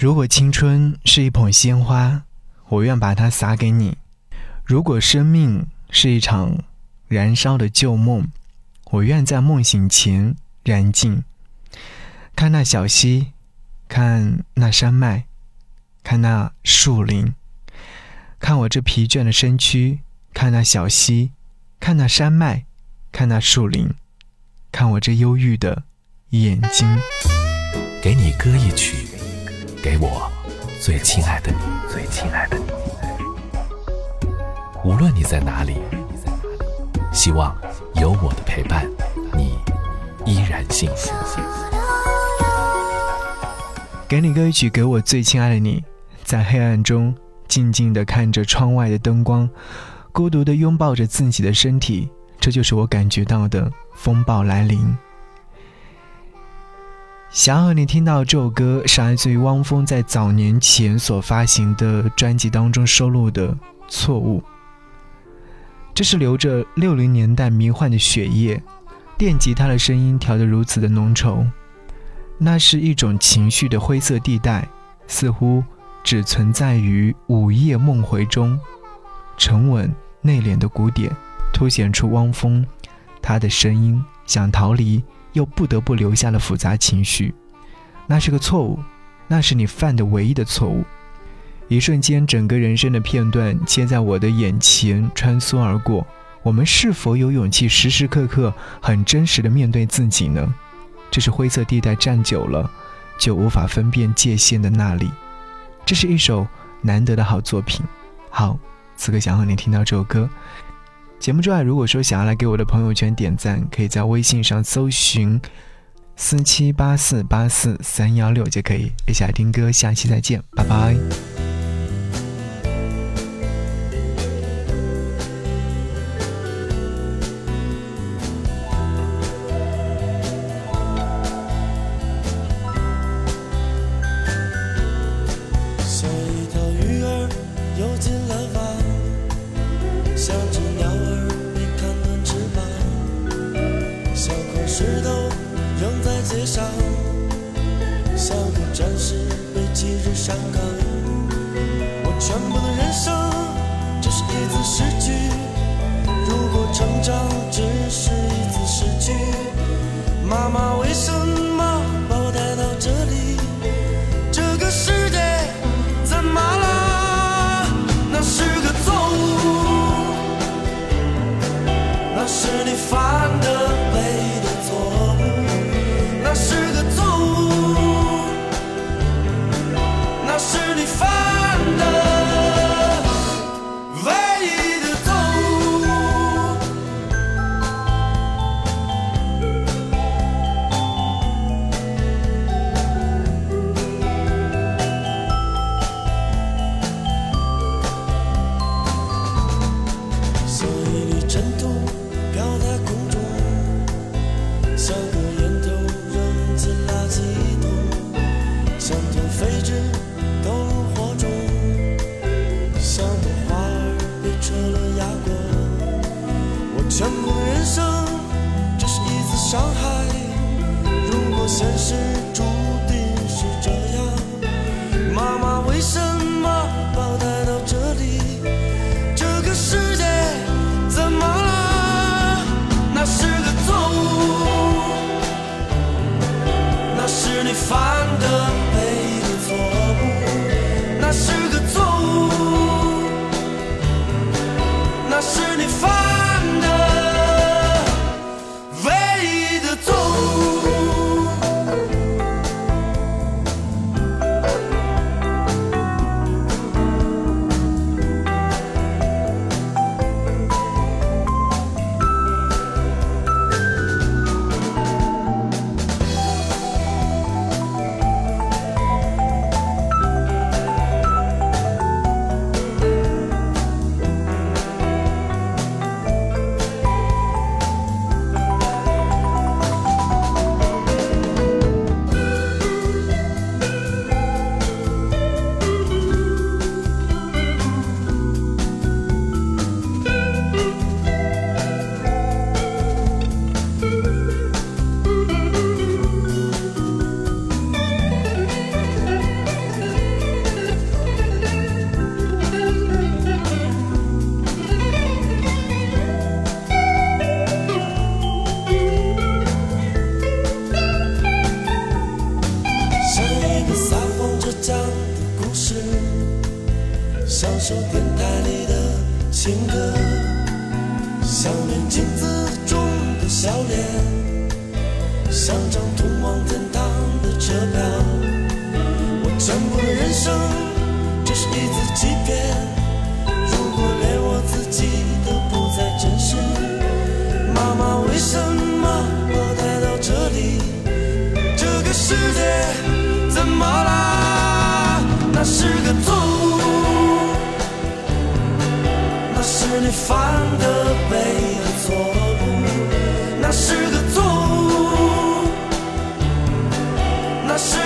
如果青春是一捧鲜花，我愿把它撒给你；如果生命是一场燃烧的旧梦，我愿在梦醒前燃尽。看那小溪，看那山脉，看那树林，看我这疲倦的身躯，看那小溪，看那山脉，看那树林，看我这忧郁的眼睛。给你歌一曲。给我最亲爱的你，最亲爱的你。无论你在哪里，希望有我的陪伴，你依然幸福。给你歌曲，给我最亲爱的你，在黑暗中静静地看着窗外的灯光，孤独地拥抱着自己的身体，这就是我感觉到的风暴来临。想和你听到这首歌，是来自于汪峰在早年前所发行的专辑当中收录的《错误》。这是流着六零年代迷幻的血液，电吉他的声音调得如此的浓稠，那是一种情绪的灰色地带，似乎只存在于午夜梦回中。沉稳内敛的鼓点，凸显出汪峰他的声音想逃离。又不得不留下了复杂情绪，那是个错误，那是你犯的唯一的错误。一瞬间，整个人生的片段切在我的眼前穿梭而过。我们是否有勇气时时刻刻很真实的面对自己呢？这是灰色地带站久了就无法分辨界限的那里。这是一首难得的好作品。好，此刻想和你听到这首歌。节目之外，如果说想要来给我的朋友圈点赞，可以在微信上搜寻四七八四八四三幺六就可以。一起来听歌，下期再见，拜拜。全部的人生只是一次失去，如果成长只是一次失去，妈妈为什么伤害。如果现实注享受电台里的情歌，想念镜子中的笑脸，像张通往天堂的车票。我全部的人生只是一次欺骗，犯的每一的错误，那是个错误，那是